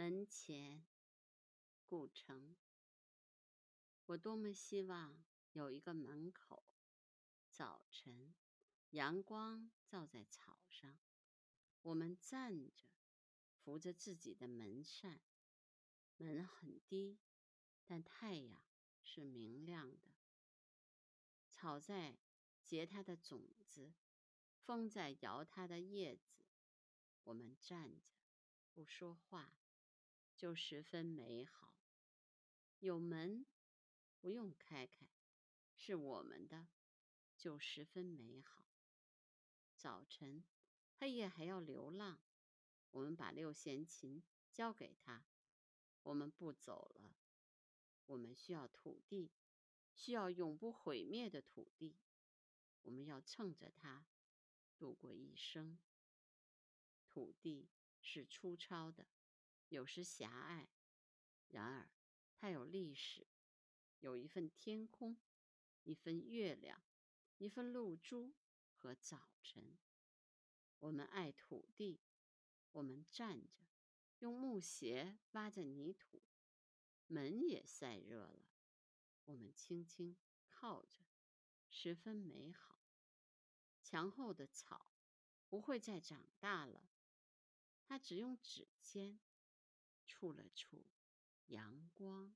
门前，故城。我多么希望有一个门口，早晨，阳光照在草上，我们站着，扶着自己的门扇。门很低，但太阳是明亮的。草在结它的种子，风在摇它的叶子。我们站着，不说话。就十分美好。有门，不用开开，是我们的，就十分美好。早晨，黑夜还要流浪，我们把六弦琴交给他，我们不走了。我们需要土地，需要永不毁灭的土地。我们要乘着它度过一生。土地是粗糙的。有时狭隘，然而它有历史，有一份天空，一份月亮，一份露珠和早晨。我们爱土地，我们站着，用木鞋挖着泥土，门也晒热了。我们轻轻靠着，十分美好。墙后的草不会再长大了，它只用指尖。触了触阳光。